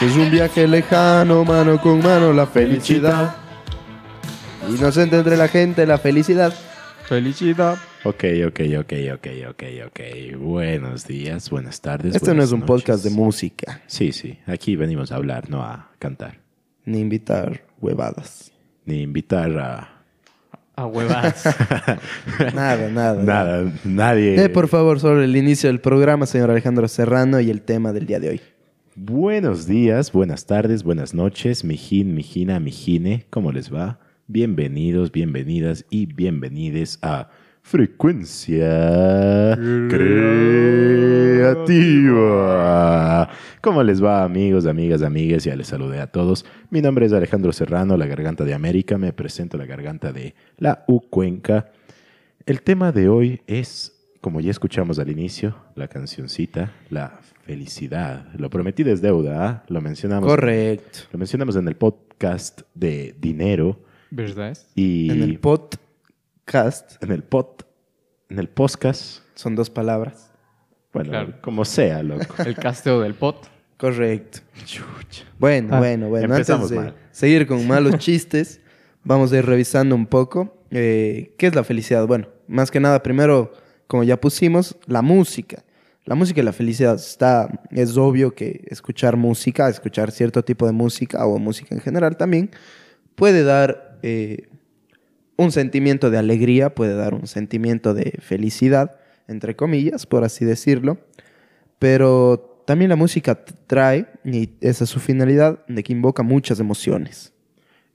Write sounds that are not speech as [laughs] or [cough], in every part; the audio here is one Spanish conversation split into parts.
Es un viaje lejano, mano con mano, la felicidad. Inocente entre la gente, la felicidad. Felicidad. Ok, ok, ok, ok, ok, ok. Buenos días, buenas tardes. Este no es un noches. podcast de música, Sí, sí. Aquí venimos a hablar, no a cantar. ni invitar huevadas. Ni invitar a... A huevas. [laughs] Nada, nada. Nada, nadie... Dé por favor sobre el inicio del programa, señor Alejandro Serrano, y el tema del día de hoy. Buenos días, buenas tardes, buenas noches, mijín, mijina, mijine, ¿cómo les va? Bienvenidos, bienvenidas y bienvenides a Frecuencia Creativa. ¿Cómo les va, amigos, amigas, amigues? Ya les saludé a todos. Mi nombre es Alejandro Serrano, la Garganta de América. Me presento la Garganta de la U Cuenca. El tema de hoy es, como ya escuchamos al inicio, la cancioncita, la felicidad. Lo prometido es deuda, ¿ah? Lo mencionamos. Correcto. Lo mencionamos en el podcast de dinero ¿Verdad? y En el podcast en el pod, en el podcast. son dos palabras. Bueno, Claro. como sea, loco. El casteo del pot. Correcto. Chucha. Bueno, Ah, bueno, bueno. Antes empezamos de mal. seguir con malos chistes, vamos a ir revisando un poco eh, qué es la felicidad. Bueno, más que nada, primero, como ya pusimos, la música. La música y la felicidad está, es obvio que escuchar música, escuchar cierto tipo de música o música en general también, puede dar eh, un sentimiento de alegría, puede dar un sentimiento de felicidad, entre comillas, por así decirlo. Pero también la música trae, y esa es su finalidad, de que invoca muchas emociones.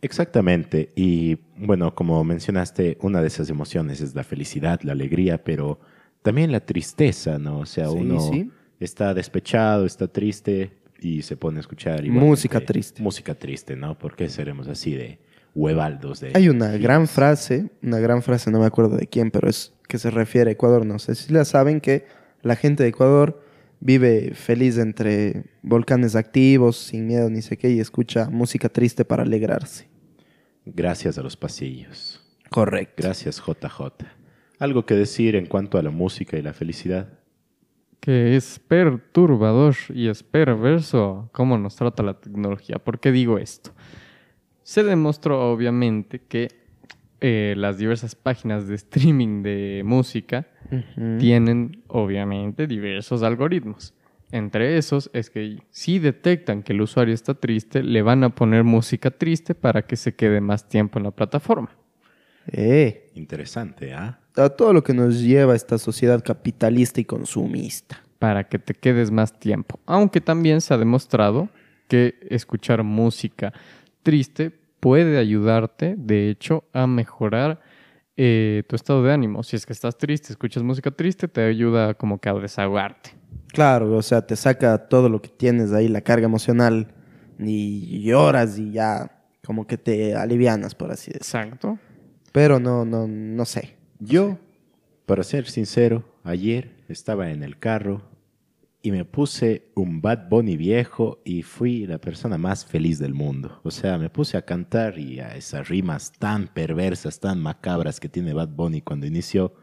Exactamente. Y bueno, como mencionaste, una de esas emociones es la felicidad, la alegría, pero también la tristeza, ¿no? O sea, Sí, uno sí. está despechado, está triste y se pone a escuchar. Música triste. Música triste, ¿no? ¿Por qué seremos así de huevaldos? De Hay una gran frase, una gran frase, no me acuerdo de quién, pero es que se refiere a Ecuador. No sé si la saben que la gente de Ecuador vive feliz entre volcanes activos, sin miedo ni sé qué, y escucha música triste para alegrarse. Gracias a los pasillos. Correcto. Gracias, JJ. ¿Algo que decir en cuanto a la música y la felicidad? Que es perturbador y es perverso cómo nos trata la tecnología. ¿Por qué digo esto? Se demostró obviamente que eh, las diversas páginas de streaming de música tienen obviamente diversos algoritmos. Entre esos es que si detectan que el usuario está triste, le van a poner música triste para que se quede más tiempo en la plataforma. Eh, Interesante, ¿ah? a todo lo que nos lleva a esta sociedad capitalista y consumista. Para que te quedes más tiempo. Aunque también se ha demostrado que escuchar música triste puede ayudarte, de hecho, a mejorar eh, tu estado de ánimo. Si es que estás triste, escuchas música triste, te ayuda como que a desahogarte. Claro, o sea, te saca todo lo que tienes ahí, la carga emocional, y lloras y ya como que te alivianas, por así decirlo. Exacto. Pero no, no, no sé. Yo, para ser sincero, ayer estaba en el carro y me puse un Bad Bunny viejo y fui la persona más feliz del mundo. O sea, me puse a cantar y a esas rimas tan perversas, tan macabras que tiene Bad Bunny cuando inició,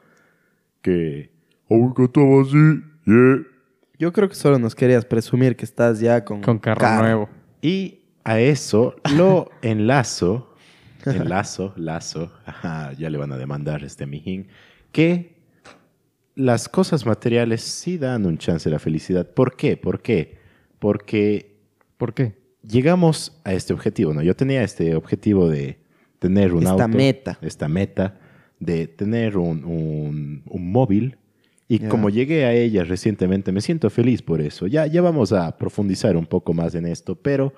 que así, yeah. Yo creo que solo nos querías presumir que estás ya con, Con carro, nuevo. Y a eso lo [laughs] enlazo, enlazo, lazo, ajá, ya le van a demandar este mijín, que las cosas materiales sí dan un chance a la felicidad. ¿Por qué? ¿Por qué? Porque ¿Por qué? llegamos a este objetivo, ¿no? Yo tenía este objetivo de tener un Esta auto. meta. Esta meta de tener un, un- un móvil. Y como llegué a ella recientemente, me siento feliz por eso. Ya, ya vamos a profundizar un poco más en esto, pero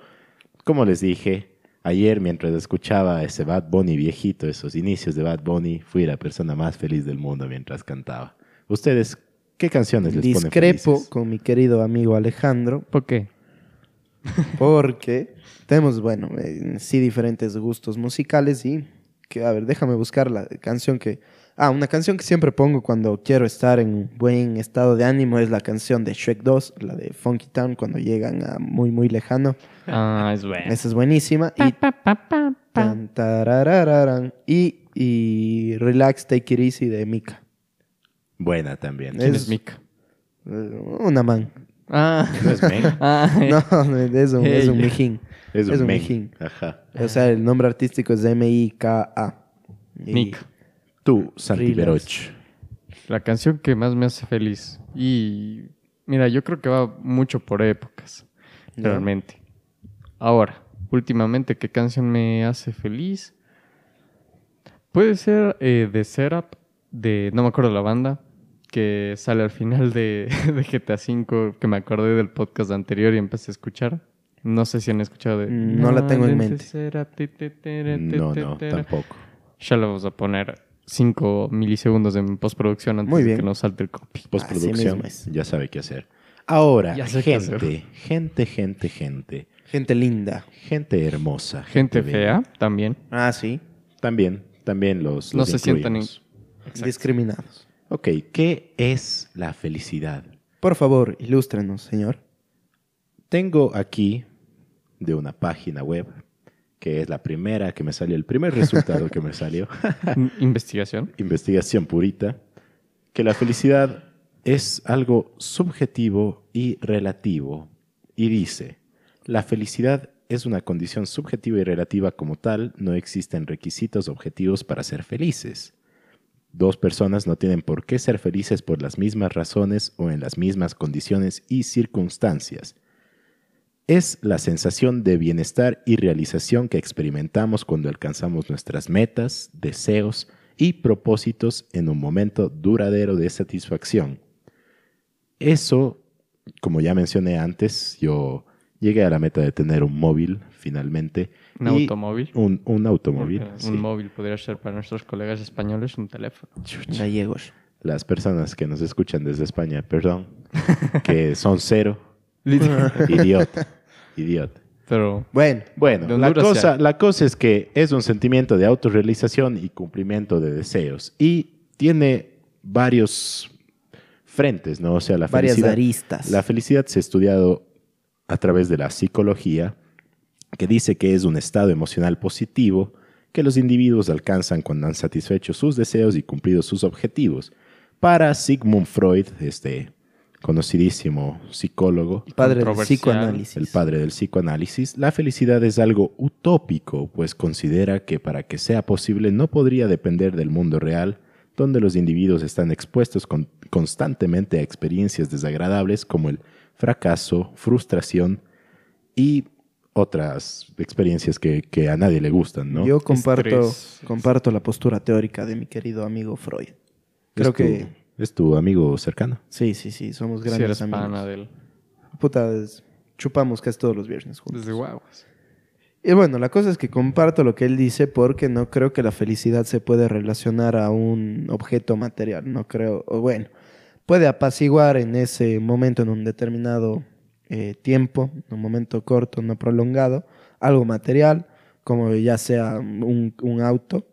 como les dije, ayer mientras escuchaba ese Bad Bunny viejito, esos inicios de Bad Bunny, fui la persona más feliz del mundo mientras cantaba. ¿Ustedes qué canciones les ponen Discrepo felices? con mi querido amigo Alejandro, ¿Por qué? porque tenemos, bueno, eh, sí diferentes gustos musicales y que, a ver, déjame buscar la canción que... Ah, una canción que siempre pongo cuando quiero estar en un buen estado de ánimo es la canción de Shrek 2, la de Funky Town, cuando llegan a muy, muy lejano. Ah, es bueno. Esa es buenísima. Y, tan, tararararan. y, y Relax, Take It Easy de Mika. Buena también. ¿Quién es- es Mika? Eh, Una man. Ah. ¿No es men? [laughs] Ah, [laughs] No, es un, es un mijín. Es un, Es un men. mijín. Ajá. O sea, el nombre artístico es M-I-K-A. Nick. Tú, Santi Relax. Beroch. La canción que más me hace feliz. Y mira, yo creo que va mucho por épocas, realmente. Ahora, últimamente, ¿qué canción me hace feliz? Puede ser eh, de Setup, de, no me acuerdo la banda, que sale al final de, [laughs] de GTA V, que me acordé del podcast anterior y empecé a escuchar. No sé si han escuchado de... Mm, no la tengo en mente. No, no, tampoco. Ya le vamos a poner 5 milisegundos en postproducción antes Muy de bien. que nos salte el copy. Postproducción, ya sabe qué hacer. Ahora, gente, hacer. gente, gente, gente. Gente linda. Gente hermosa. Gente fea también. Ah, sí. También, también los, No los se sientan. Discriminados. Ok, ¿qué es la felicidad? Por favor, ilústrenos, señor. Tengo aquí de una página web que es la primera que me salió, el primer resultado que me [laughs] salió, In- Investigación. [laughs] investigación purita, que la felicidad es algo subjetivo y relativo. Y dice, la felicidad es una condición subjetiva y relativa como tal, no existen requisitos objetivos para ser felices. Dos personas no tienen por qué ser felices por las mismas razones o en las mismas condiciones y circunstancias. Es la sensación de bienestar y realización que experimentamos cuando alcanzamos nuestras metas, deseos y propósitos en un momento duradero de satisfacción. Eso, como ya mencioné antes, yo llegué a la meta de tener un móvil finalmente. Un automóvil. Un, un automóvil. Un sí. móvil podría ser para nuestros colegas españoles un teléfono. Gallegos. Las personas que nos escuchan desde España, perdón, que [laughs] son cero, idiota, idiota. Pero Bueno, Bueno, la cosa, la cosa es que es un sentimiento de autorrealización y cumplimiento de deseos. Y tiene varios frentes, ¿no? O sea, la varias felicidad. aristas. La felicidad se ha estudiado a través de la psicología, que dice que es un estado emocional positivo que los individuos alcanzan cuando han satisfecho sus deseos y cumplido sus objetivos. Para Sigmund Freud, este conocidísimo psicólogo, Padre del psicoanálisis. el padre del psicoanálisis, la felicidad es algo utópico, pues considera que para que sea posible no podría depender del mundo real, donde los individuos están expuestos con- constantemente a experiencias desagradables como el fracaso, frustración y otras experiencias que, que a nadie le gustan, ¿no? Yo comparto, Estrés. comparto la postura teórica de mi querido amigo Freud. Creo ¿Es tu- que ¿Es tu amigo cercano? sí, sí, sí, somos si grandes eres amigos. pana del... Puta, es- chupamos casi todos los viernes juntos. Desde guaguas. Y bueno, la cosa es que comparto lo que él dice porque no creo que la felicidad se puede relacionar a un objeto material. No creo, o bueno, puede apaciguar en ese momento, en un determinado eh, tiempo, en un momento corto, no prolongado, algo material, como ya sea un, auto.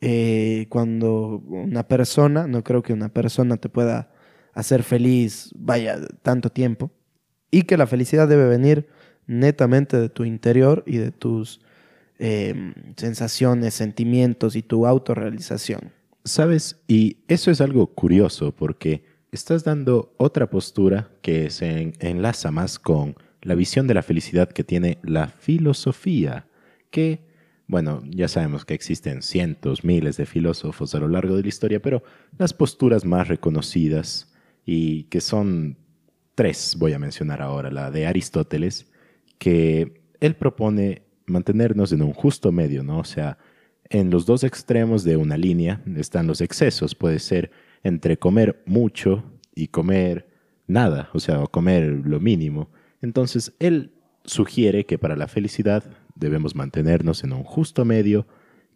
Eh, cuando una persona, no creo que una persona te pueda hacer feliz, vaya, tanto tiempo. Y que la felicidad debe venir netamente de tu interior y de tus eh, sensaciones, sentimientos y tu autorrealización. ¿Sabes? Y eso es algo curioso porque estás dando otra postura que se en- enlaza más con la visión de la felicidad que tiene la filosofía, que, bueno, ya sabemos que existen cientos, miles de filósofos a lo largo de la historia, pero las posturas más reconocidas y que son tres, voy a mencionar ahora, la de Aristóteles, que él propone mantenernos en un justo medio, ¿no? O sea, en los dos extremos de una línea están los excesos. Puede ser entre comer mucho y comer nada, o sea, comer lo mínimo. Entonces, él sugiere que para la felicidad debemos mantenernos en un justo medio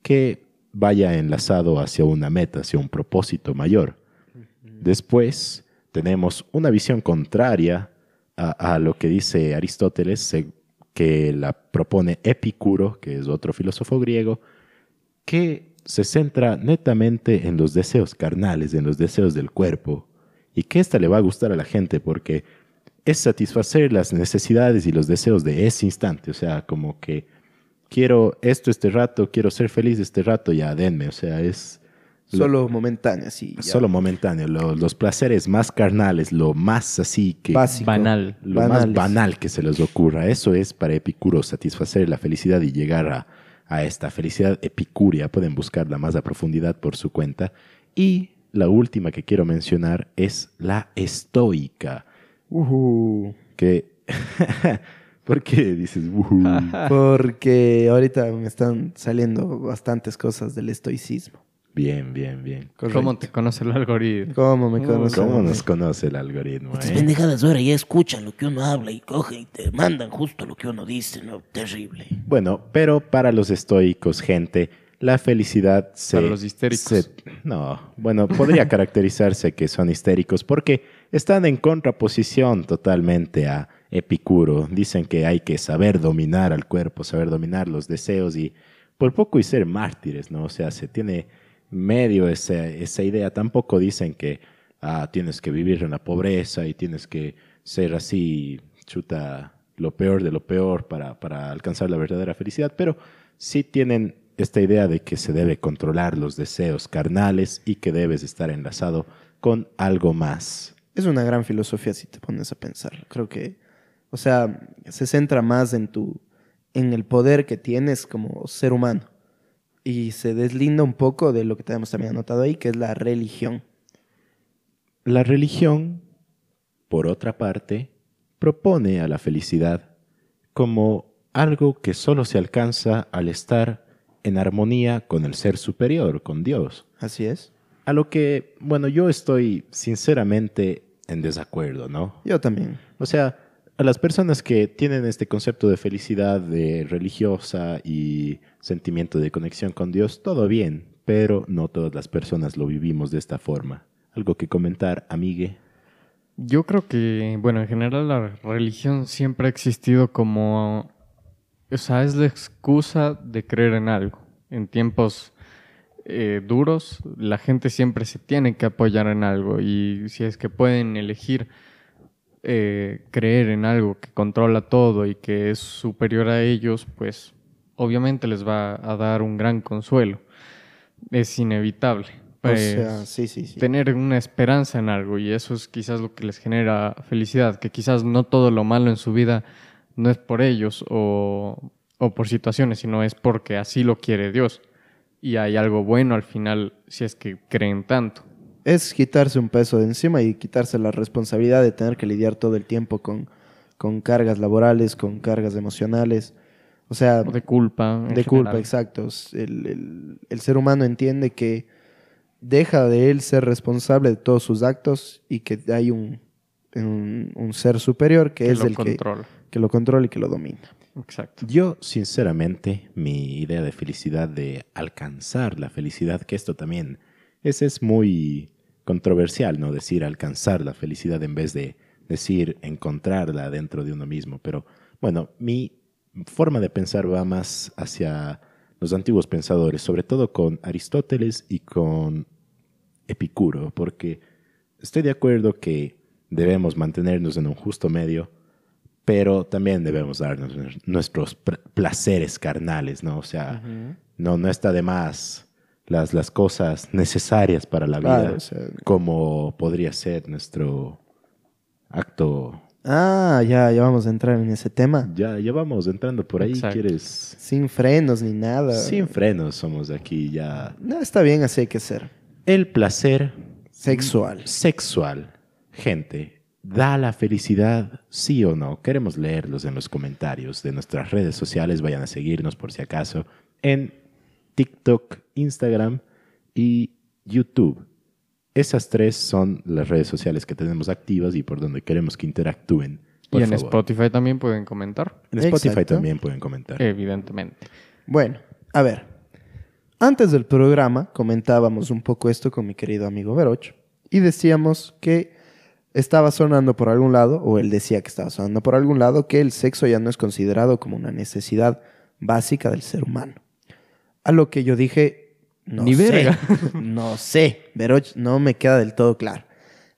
que vaya enlazado hacia una meta, hacia un propósito mayor. Después tenemos una visión contraria a, a lo que dice Aristóteles, que la propone Epicuro, que es otro filósofo griego, que se centra netamente en los deseos carnales, en los deseos del cuerpo, y que esta le va a gustar a la gente porque es satisfacer las necesidades y los deseos de ese instante, o sea, como que quiero esto este rato, quiero ser feliz este rato, ya denme, o sea, es Solo momentáneas y ya. Solo momentáneo. Lo- los placeres más carnales, lo más así que... Básico. Banal. Lo más banal que se les ocurra. Eso es para Epicuro, satisfacer la felicidad y llegar a, a esta felicidad epicúrea. Pueden buscarla más a profundidad por su cuenta. Y la última que quiero mencionar es la estoica. Que... [laughs] ¿Por qué dices? "Ujú"? [laughs] Porque ahorita me están saliendo bastantes cosas del estoicismo. Bien, bien, bien. ¿Cómo te conoce el algoritmo? ¿Cómo me Uy, conoces? ¿Cómo nos conoce el algoritmo? Estas eh? pendejadas ahora ya escuchan lo que uno habla y cogen y te mandan justo lo que uno dice, ¿no? Terrible. Bueno, pero para los estoicos, gente, la felicidad se... Para los histéricos. se- no, bueno, podría [laughs] caracterizarse que son histéricos porque están en contraposición totalmente a Epicuro. Dicen que hay que saber dominar al cuerpo, saber dominar los deseos y por poco y ser mártires, ¿no? O sea, se tiene medio esa, esa idea. Tampoco dicen que ah, tienes que vivir en la pobreza y tienes que ser así, chuta, lo peor de lo peor para, para alcanzar la verdadera felicidad, pero sí tienen esta idea de que se debe controlar los deseos carnales y que debes estar enlazado con algo más. Es una gran filosofía si te pones a pensar. Creo que, o sea, se centra más en tu, en el poder que tienes como ser humano. Y se deslinda un poco de lo que tenemos también anotado ahí, que es la religión. La religión, por otra parte, propone a la felicidad como algo que solo se alcanza al estar en armonía con el ser superior, con Dios. Así es. A lo que, bueno, yo estoy sinceramente en desacuerdo, ¿no? Yo también. O sea, a las personas que tienen este concepto de felicidad de religiosa y sentimiento de conexión con Dios, todo bien, pero no todas las personas lo vivimos de esta forma. ¿Algo que comentar, amigue? Yo creo que, bueno, en general la religión siempre ha existido como, o sea, es la excusa de creer en algo. En tiempos eh, duros, la gente siempre se tiene que apoyar en algo y si es que pueden elegir eh, creer en algo que controla todo y que es superior a ellos, pues obviamente les va a dar un gran consuelo. Es inevitable. O Pues, sea, sí, sí, sí. tener una esperanza en algo y eso es quizás lo que les genera felicidad, que quizás no todo lo malo en su vida no es por ellos o, o por situaciones, sino es porque así lo quiere Dios y hay algo bueno al final si es que creen tanto. Es quitarse un peso de encima y quitarse la responsabilidad de tener que lidiar todo el tiempo con, con cargas laborales, con cargas emocionales. O sea, O de culpa. de culpa, general. exacto. El, el- el ser humano entiende que deja de él ser responsable de todos sus actos y que hay un, un, un ser superior que, Que es el que, controla. que lo controla y que lo domina. Exacto. Yo, sinceramente, mi idea de felicidad, de alcanzar la felicidad, que esto también es, es muy controversial, ¿no? Decir alcanzar la felicidad en vez de decir encontrarla dentro de uno mismo. Pero bueno, mi forma de pensar va más hacia los antiguos pensadores, sobre todo con Aristóteles y con Epicuro, porque estoy de acuerdo que debemos mantenernos en un justo medio, pero también debemos darnos nuestros placeres carnales, ¿no? O sea, no, no está de más las, las cosas necesarias para la vida, Claro, o sea- como podría ser nuestro acto. Ah, ya, ya vamos a entrar en ese tema. Ya, ya vamos entrando por ahí, Exacto. ¿quieres? Sin frenos ni nada. Sin frenos somos aquí ya. No, está bien, así hay que ser. El placer Sexual. sexual, gente, ¿da la felicidad? Sí o no? Queremos leerlos en los comentarios de nuestras redes sociales. Vayan a seguirnos por si acaso en TikTok, Instagram y YouTube. Esas tres son las redes sociales que tenemos activas y por donde queremos que interactúen. Por y en favor. Spotify también pueden comentar, En Spotify Exacto. también pueden comentar. evidentemente. Bueno, a ver. Antes del programa comentábamos un poco esto con mi querido amigo Veroch y decíamos que estaba sonando por algún lado, o él decía que estaba sonando por algún lado, que el sexo ya no es considerado como una necesidad básica del ser humano. A lo que yo dije, no Ni sé, verga. [laughs] no sé, Veroch no me queda del todo claro.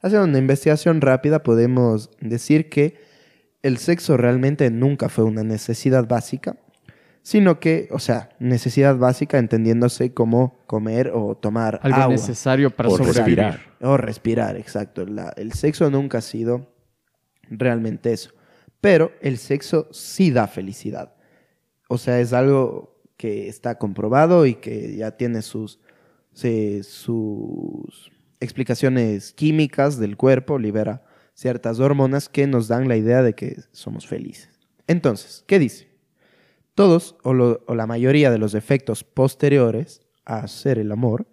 Haciendo una investigación rápida podemos decir que el sexo realmente nunca fue una necesidad básica, sino que, o sea, necesidad básica entendiéndose como comer o tomar Algo agua. necesario para O sobrevivir. respirar. O respirar, exacto. La- el sexo nunca ha sido realmente eso. Pero el sexo sí da felicidad. O sea, es algo que está comprobado y que ya tiene sus, sus explicaciones químicas del cuerpo, libera ciertas hormonas que nos dan la idea de que somos felices. Entonces, ¿qué dice? Todos o, o la mayoría de los efectos posteriores a hacer el amor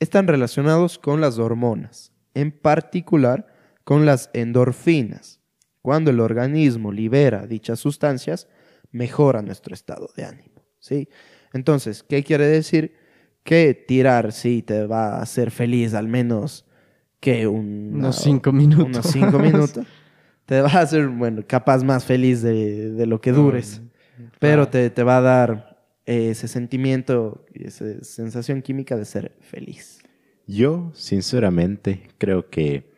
están relacionados con las hormonas, en particular con las endorfinas. Cuando el organismo libera dichas sustancias, mejora nuestro estado de ánimo. ¿Sí? Entonces, ¿qué quiere decir? Que tirar sí te va a hacer feliz al menos que un, Unos cinco minutos. Unos cinco [laughs] minutos. Te va a hacer, bueno, capaz más feliz de, de lo que dures. Pero te, te va a dar ese sentimiento, esa sensación química de ser feliz. Yo, sinceramente, creo que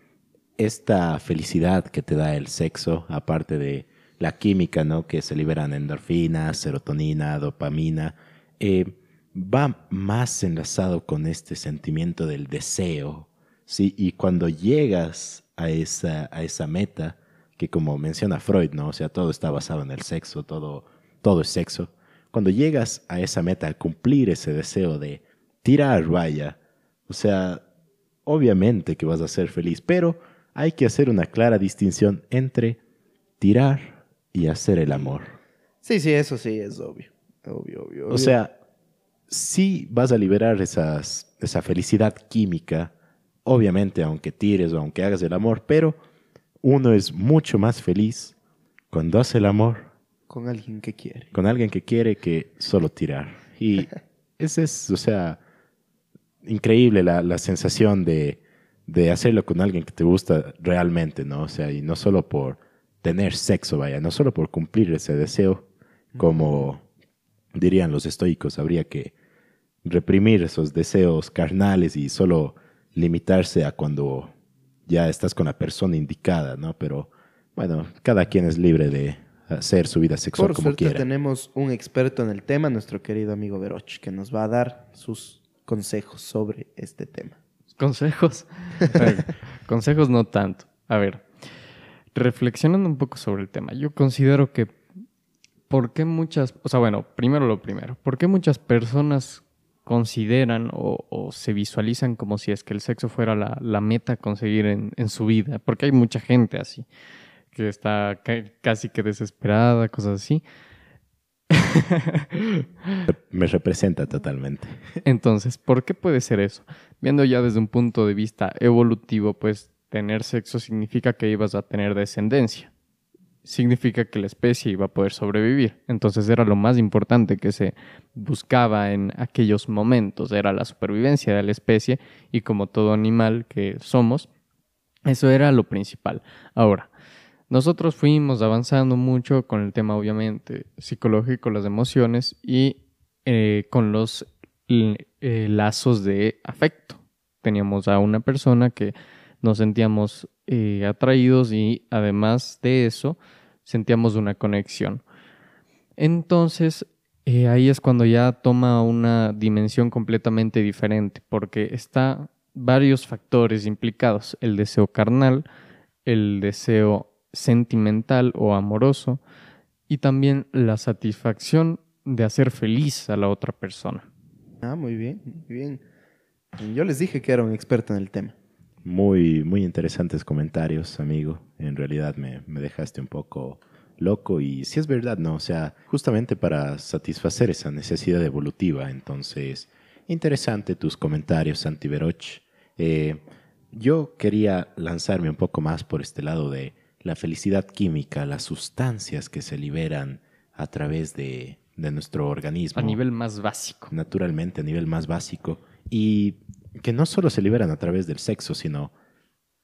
esta felicidad que te da el sexo, aparte de la química, ¿no? Que se liberan endorfinas, serotonina, dopamina, eh, va más enlazado con este sentimiento del deseo, ¿sí? Y cuando llegas a esa, a esa meta, que como menciona Freud, ¿no? O sea, todo está basado en el sexo, todo, todo es sexo. Cuando llegas a esa meta, a cumplir ese deseo de tirar, vaya, o sea, obviamente que vas a ser feliz, pero hay que hacer una clara distinción entre tirar y hacer el amor. Sí, sí, eso sí es obvio. Obvio, obvio. O sea, sí vas a liberar esas, esa felicidad química, obviamente, aunque tires o aunque hagas el amor, pero uno es mucho más feliz cuando hace el amor con alguien que quiere. con alguien que quiere que solo tirar. Y ese [laughs] es, o sea, increíble la, la sensación de, de hacerlo con alguien que te gusta realmente, ¿no? O sea, y no solo por tener sexo, vaya, no solo por cumplir ese deseo, como dirían los estoicos, habría que reprimir esos deseos carnales y solo limitarse a cuando ya estás con la persona indicada, ¿no? Pero bueno, cada quien es libre de hacer su vida sexual Por como suerte quiera. tenemos un experto en el tema, nuestro querido amigo Veroch, que nos va a dar sus consejos sobre este tema. Consejos. [laughs] Consejos no tanto. A ver, reflexionando un poco sobre el tema, yo considero que ¿por qué muchas, o sea, bueno, primero lo primero, ¿por qué muchas personas consideran o, o se visualizan como si es que el sexo fuera la, la meta a conseguir en, en su vida? Porque hay mucha gente así, que está ca- casi que desesperada, cosas así. [laughs] Me representa totalmente. Entonces, ¿por qué puede ser eso? Viendo ya desde un punto de vista evolutivo, pues tener sexo significa que ibas a tener descendencia. Significa que la especie iba a poder sobrevivir. Entonces era lo más importante que se buscaba en aquellos momentos, era la supervivencia de la especie y como todo animal que somos, eso era lo principal. Ahora, nosotros fuimos avanzando mucho con el tema, obviamente, psicológico, las emociones y eh, con los eh, lazos de afecto. Teníamos a una persona que nos sentíamos eh, atraídos y además de eso sentíamos una conexión. Entonces, eh, ahí es cuando ya toma una dimensión completamente diferente, porque está varios factores implicados, el deseo carnal, el deseo sentimental o amoroso y también la satisfacción de hacer feliz a la otra persona. Ah, muy bien, muy bien. Yo les dije que era un experto en el tema. Muy, muy interesantes comentarios, amigo. En realidad me, me dejaste un poco loco y si es verdad, ¿no? O sea, justamente para satisfacer esa necesidad evolutiva. Entonces, interesante tus comentarios, Santi Veroch. Eh, yo quería lanzarme un poco más por este lado de la felicidad química, las sustancias que se liberan a través de, de nuestro organismo A nivel más básico. naturalmente a nivel más básico y que no solo se liberan a través del sexo, sino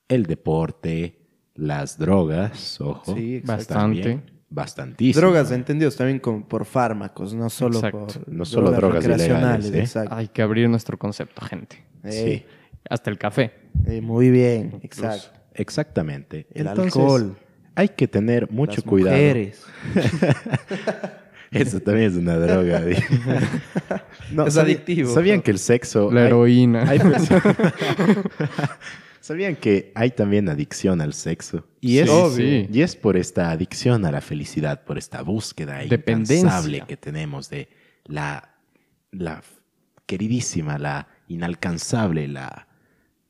el deporte, las drogas, ojo, Sí. Bastante. bastantísimo. Drogas entendidos también como por fármacos, no solo Exacto. por No solo drogas recreacionales, ilegales, ¿eh? Exacto. Hay que abrir nuestro concepto, gente. Eh, Sí, Hasta el café. eh, muy bien, exacto. exactamente. El Entonces, alcohol, Hay que tener mucho las cuidado. mujeres. [laughs] [laughs] Eso también es una droga. [laughs] No, Es adictivo. ¿Sabían que el sexo... La hay- heroína. hay [laughs] [laughs] ¿Sabían que hay también adicción al sexo? Y es, Sí, sí. y es por esta adicción a la felicidad, por esta búsqueda incansable que tenemos de la, la queridísima, la inalcanzable, la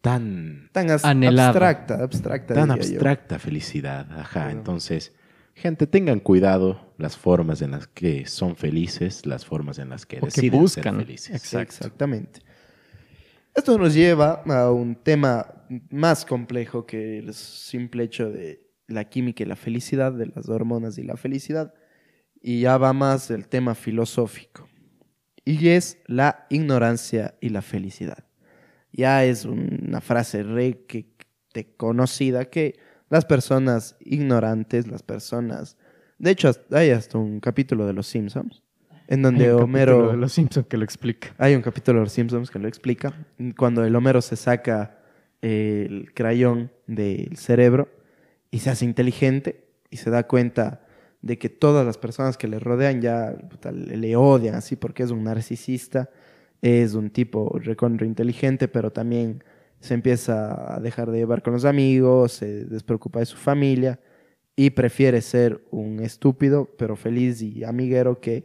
tan, Tan as- Anhelada. abstracta, abstracta. tan yo. abstracta felicidad. Ajá, entonces, gente, tengan cuidado las formas en las que son felices, las formas en las que O que deciden buscan. ser felices. Exacto. Exactamente. Esto nos lleva a un tema más complejo que el simple hecho de la química y la felicidad, de las hormonas y la felicidad, y ya va más el tema filosófico, y es la ignorancia y la felicidad. Ya es una frase re que, te conocida que las personas ignorantes, las personas... De hecho, hay hasta un capítulo de Los Simpsons, en donde Hay un Homero... capítulo de Los Simpsons que lo explica. Hay un capítulo de Los Simpsons que lo explica. Cuando el Homero se saca el crayón del cerebro y se hace inteligente y se da cuenta de que todas las personas que le rodean ya le odian así porque es un narcisista, es un tipo recontra inteligente, pero también se empieza a dejar de llevar con los amigos, se despreocupa de su familia y prefiere ser un estúpido pero feliz y amiguero que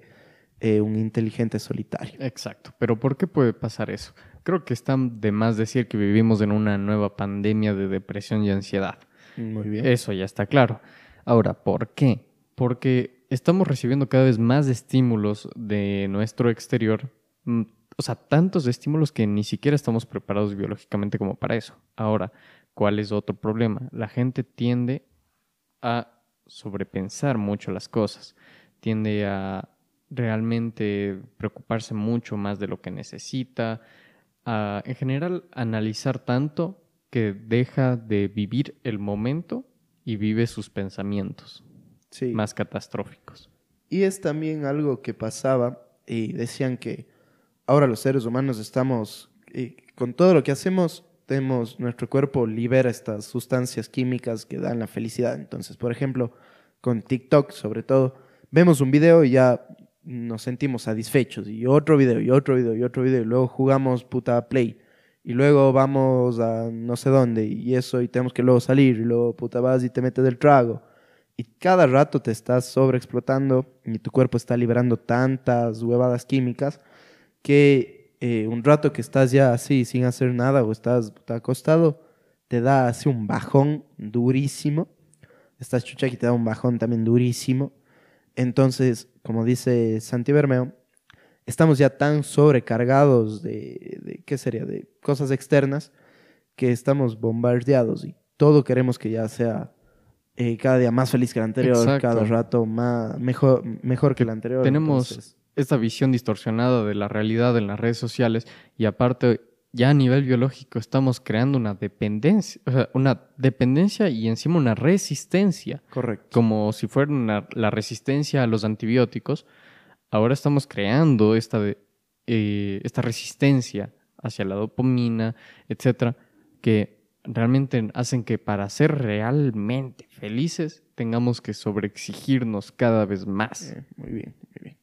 eh, un inteligente solitario. Exacto. Pero ¿por qué puede pasar eso? Creo que está de más decir que vivimos en una nueva pandemia de depresión y ansiedad. Muy bien. Eso ya está claro. Ahora, ¿por qué? Porque estamos recibiendo cada vez más estímulos de nuestro exterior. O sea, tantos estímulos que ni siquiera estamos preparados biológicamente como para eso. Ahora, ¿cuál es otro problema? La gente tiende a sobrepensar mucho las cosas. Tiende a realmente preocuparse mucho más de lo que necesita. a, en general, analizar tanto que deja de vivir el momento y vive sus pensamientos Sí. más catastróficos. Y es también algo que pasaba y decían que ahora los seres humanos estamos, eh, con todo lo que hacemos, tenemos, nuestro cuerpo libera estas sustancias químicas que dan la felicidad. Entonces, por ejemplo, con TikTok sobre todo, vemos un video y ya nos sentimos satisfechos y otro video y otro video y otro video y luego jugamos puta play y luego vamos a no sé dónde y eso y tenemos que luego salir y luego puta vas y te metes del trago y cada rato te estás sobreexplotando y tu cuerpo está liberando tantas huevadas químicas que eh, un rato que estás ya así sin hacer nada o estás acostado te da así un bajón durísimo estás chucha y te da un bajón también durísimo entonces, como dice Santi Bermeo, estamos ya tan sobrecargados de, de, ¿qué sería? De cosas externas que estamos bombardeados y todo queremos que ya sea eh, cada día más feliz que el anterior, Exacto. cada rato más, mejor, mejor que el anterior. Tenemos entonces, esta visión distorsionada de la realidad en las redes sociales y aparte ya a nivel biológico estamos creando una dependencia, o sea, una dependencia y encima una resistencia, correcto. como si fuera una- la resistencia a los antibióticos. Ahora estamos creando esta, de- eh, esta resistencia hacia la dopamina, etcétera, que realmente hacen que para ser realmente felices tengamos que sobreexigirnos cada vez más. Eh, muy bien, muy bien.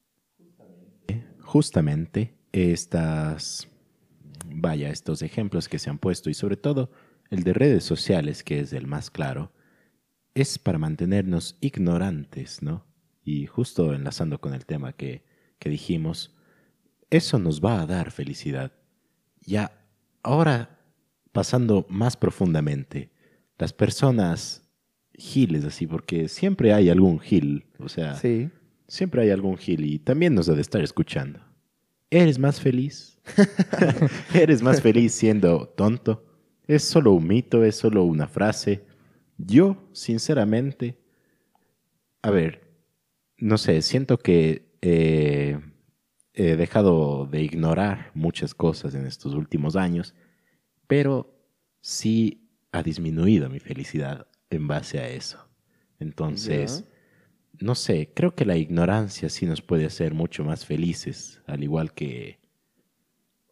Justamente estas, vaya, estos ejemplos que se han puesto y sobre todo el de redes sociales, que es el más claro, es para mantenernos ignorantes, ¿no? Y justo enlazando con el tema que, que dijimos, eso nos va a dar felicidad. Ya, ahora, pasando más profundamente, las personas giles así, porque siempre hay algún gil, o sea, Sí. Siempre hay algún gil y también nos ha de estar escuchando. ¿Eres más feliz? [laughs] ¿Eres más feliz siendo tonto? ¿Es solo un mito? ¿Es solo una frase? Yo, sinceramente, a ver, no sé, siento que eh, he dejado de ignorar muchas cosas en estos últimos años, pero sí ha disminuido mi felicidad en base a eso. Entonces, no sé, creo que la ignorancia sí nos puede hacer mucho más felices, al igual que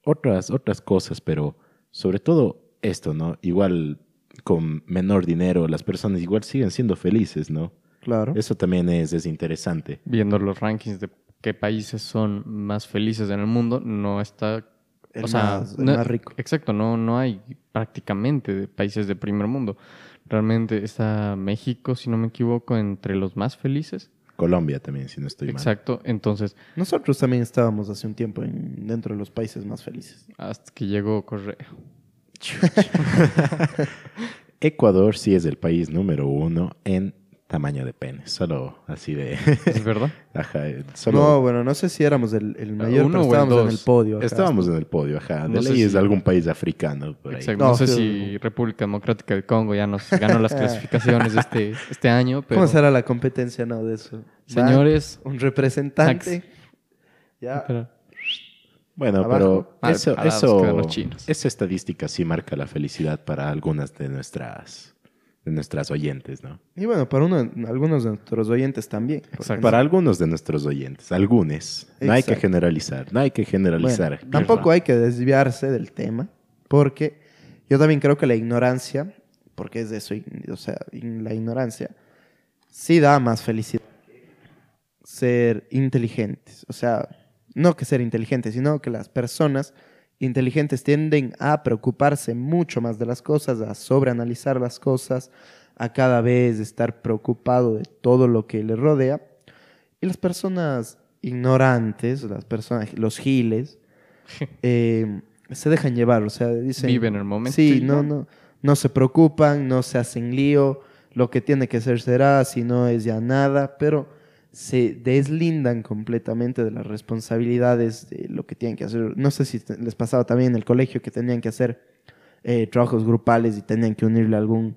otras, otras cosas, pero sobre todo esto, ¿no? Igual con menor dinero, las personas igual siguen siendo felices, ¿no? Claro. Eso también es, es interesante. Viendo los rankings de qué países son más felices en el mundo, no está... El o sea, más- el no- más rico. Exacto, no, no hay prácticamente de países de primer mundo. Realmente está México, si no me equivoco, entre los más felices. Colombia también, si no estoy mal. Exacto, entonces, Nosotros también estábamos hace un tiempo en- dentro de los países más felices. hasta que llegó Correa. [laughs] [laughs] Ecuador sí es el país número uno en tamaño de pene. Solo así de... ¿Es verdad? [laughs] ajá, solo... No, bueno, no sé si éramos el, el mayor, uno pero o el estábamos en el podio. Estábamos en el podio, ajá. De No sé ley es si- algún país africano por ahí. Exacto. No, No, sé si República Democrática del Congo ya nos ganó las [laughs] clasificaciones este, este año, pero ¿Cómo será la competencia no, de eso? señores, Va un representante. Ya. espera, Bueno, Abajo. pero Mal eso, eso, quedan los chinos. esa estadística sí marca la felicidad para algunas de nuestras, de nuestras oyentes, ¿no? Y bueno, para uno, algunos de nuestros oyentes también. Exacto. Para algunos de nuestros oyentes, algunos. No hay que generalizar, no hay que Bueno, generalizar. tampoco hay que desviarse del tema, porque yo también creo que la ignorancia, porque es de eso, o sea, la ignorancia, sí da más felicidad ser inteligentes. O sea, no que ser inteligentes, sino que las personas inteligentes tienden a preocuparse mucho más de las cosas, a sobreanalizar las cosas, a cada vez estar preocupado de todo lo que le rodea. Y las personas ignorantes, las personas, los giles, [laughs] eh, se dejan llevar, o sea, dicen... Viven el momento Sí, no, no, no se preocupan, no se hacen lío, lo que tiene que ser será, si no es ya nada, pero se deslindan completamente de las responsabilidades de lo que tienen que hacer. No sé si les pasaba también en el colegio que tenían que hacer eh, trabajos grupales y tenían que unirle algún,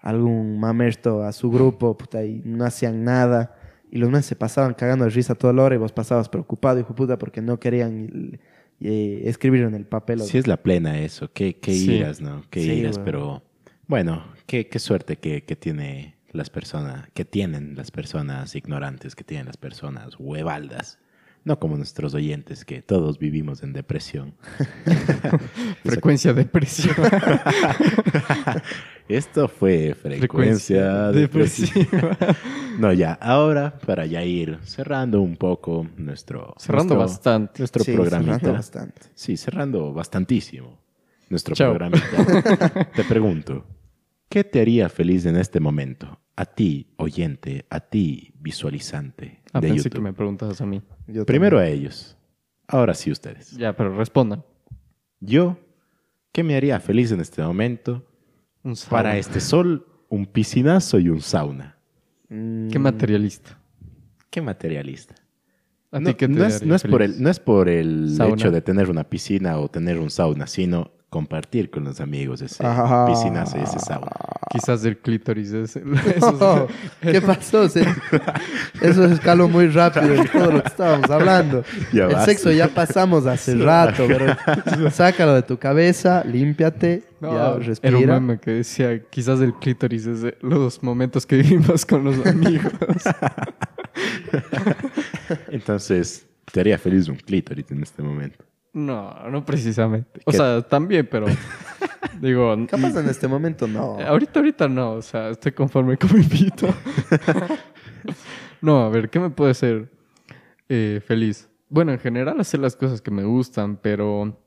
algún mamerto a su grupo, puta, y no hacían nada. Y los meses se pasaban cagando de risa toda la hora y vos pasabas preocupado, hijo puta, porque no querían eh, escribir en el papel. Si es la plena eso, qué, qué Sí. iras, ¿no? Qué Sí, iras, bueno. pero bueno, qué, qué suerte que, que tiene las personas, que tienen las personas ignorantes, que tienen las personas huevaldas. No como nuestros oyentes, que todos vivimos en depresión. [laughs] frecuencia de presión. [laughs] Esto fue frecuencia, depresiva. depresiva. No, ya, ahora para ya ir cerrando un poco nuestro... Cerrando nuestro- bastante. Nuestro Sí, programita. cerrando bastante. Sí, cerrando bastantísimo nuestro Chao. programita. [laughs] Te pregunto, ¿qué te haría feliz en este momento? A ti, oyente, a ti, visualizante Ah, de pensé YouTube. que me preguntas a mí. Yo Primero a ellos, ahora sí ustedes. Ya, pero respondan. Yo, ¿qué me haría feliz en este momento? Un sauna. Para este sol, un piscinazo y un sauna. también. ¿Qué Mm, materialista? Qué materialista. ¿A no, ti qué te no es, haría no es por el, no es por el Sauna. hecho de tener una piscina o tener un sauna, sino compartir con los amigos ese Ah. piscinazo y ese sauna. Quizás del clítoris. Es, [laughs] Oh, ¿Qué pasó? Se- Eso escaló muy rápido de todo lo que estábamos hablando. [laughs] Ya el sexo ya pasamos hace rato, pero [laughs] sácalo de tu cabeza, límpiate, No, ya era un respira. meme que decía, quizás el clítoris es de los momentos que vivimos con los amigos. Entonces, te haría feliz un clítoris en este momento. No, no precisamente. O ¿Qué? sea, también, pero [laughs] digo, Capaz en este momento no. ahorita, ahorita no, o sea, estoy conforme con mi pito. [laughs] no, a ver, ¿qué me puede hacer eh, feliz? Bueno, en general hacer las cosas que me gustan, pero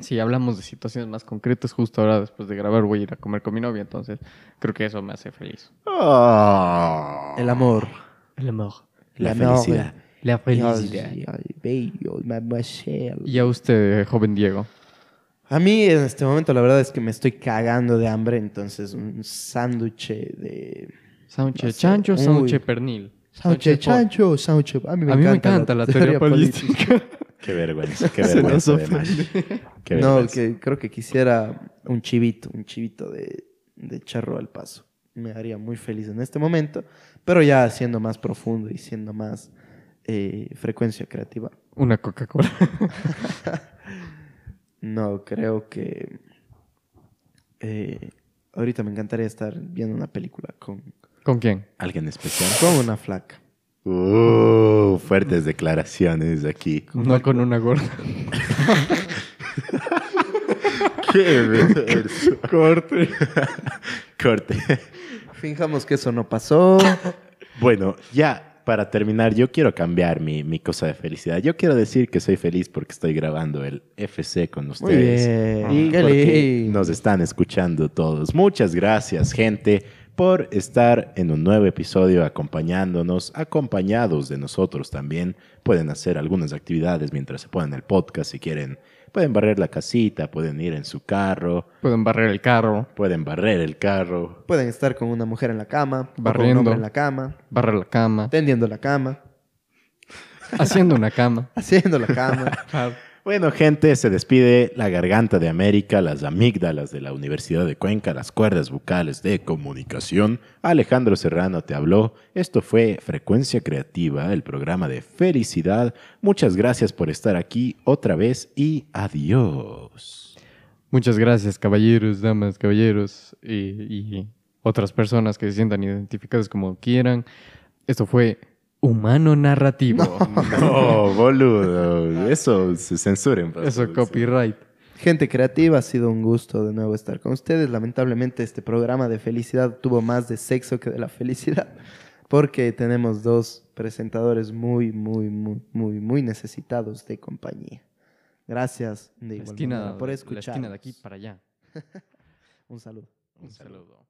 si hablamos de situaciones más concretas, justo ahora después de grabar voy a ir a comer con mi novia, entonces creo que eso me hace feliz. El amor. El amor. La felicidad. La ay, bello, mademoiselle. Y a usted, joven Diego. A mí en este momento la verdad es que me estoy cagando de hambre, entonces un sándwich de... Sándwich No de sé. chancho, sándwich de pernil. Sándwich de chancho, sándwich de- A mí me A mí me encanta, encanta la teoría política. [laughs] Qué vergüenza, qué vergüenza. Qué No, que creo que quisiera un chivito, un chivito de, de charro al paso. Me haría muy feliz en este momento, pero ya siendo más profundo y siendo más eh, frecuencia creativa. Una Coca-Cola. [laughs] No, creo que eh, ahorita me encantaría estar viendo una película con, ¿Con quién? ¿Alguien especial? con una flaca. Uh, fuertes declaraciones aquí. No con una gorda. [laughs] Qué verso. Corte. [laughs] Corte. Fijamos que eso no pasó. Bueno, ya para terminar, yo quiero cambiar mi, mi cosa de felicidad. Yo quiero decir que soy feliz porque estoy grabando el FC con ustedes. bien. Y Qué porque lindo. nos están escuchando todos. Muchas gracias, gente, por estar en un nuevo episodio acompañándonos, acompañados de nosotros también. Pueden hacer algunas actividades mientras se ponen el podcast si quieren. Pueden barrer la casita, pueden ir en su carro, Pueden barrer el carro, pueden barrer el carro. Pueden estar con una mujer en la cama, o con un Barriendo. hombre en la cama, barrer la cama, tendiendo la cama, haciendo una cama. [laughs] haciendo la cama. [laughs] Bueno, gente, se despide la garganta de América, las amígdalas de la Universidad de Cuenca, las cuerdas bucales de comunicación. Alejandro Serrano te habló. Esto fue Frecuencia Creativa, el programa de felicidad. Muchas gracias por estar aquí otra vez y adiós. Muchas gracias, caballeros, damas, caballeros y, y otras personas que se sientan identificadas como quieran. Esto fue Humano Narrativo. [laughs] No, boludo. Eso se censuren. Eso, copyright. Gente creativa, ha sido un gusto de nuevo estar con ustedes. Lamentablemente este programa de felicidad tuvo más de sexo que de la felicidad, porque tenemos dos presentadores muy, muy, muy, muy, muy necesitados de compañía. Gracias de La igual esquina, manera por la escuchar. esquina de aquí para allá. [laughs] Un saludo. Un saludo.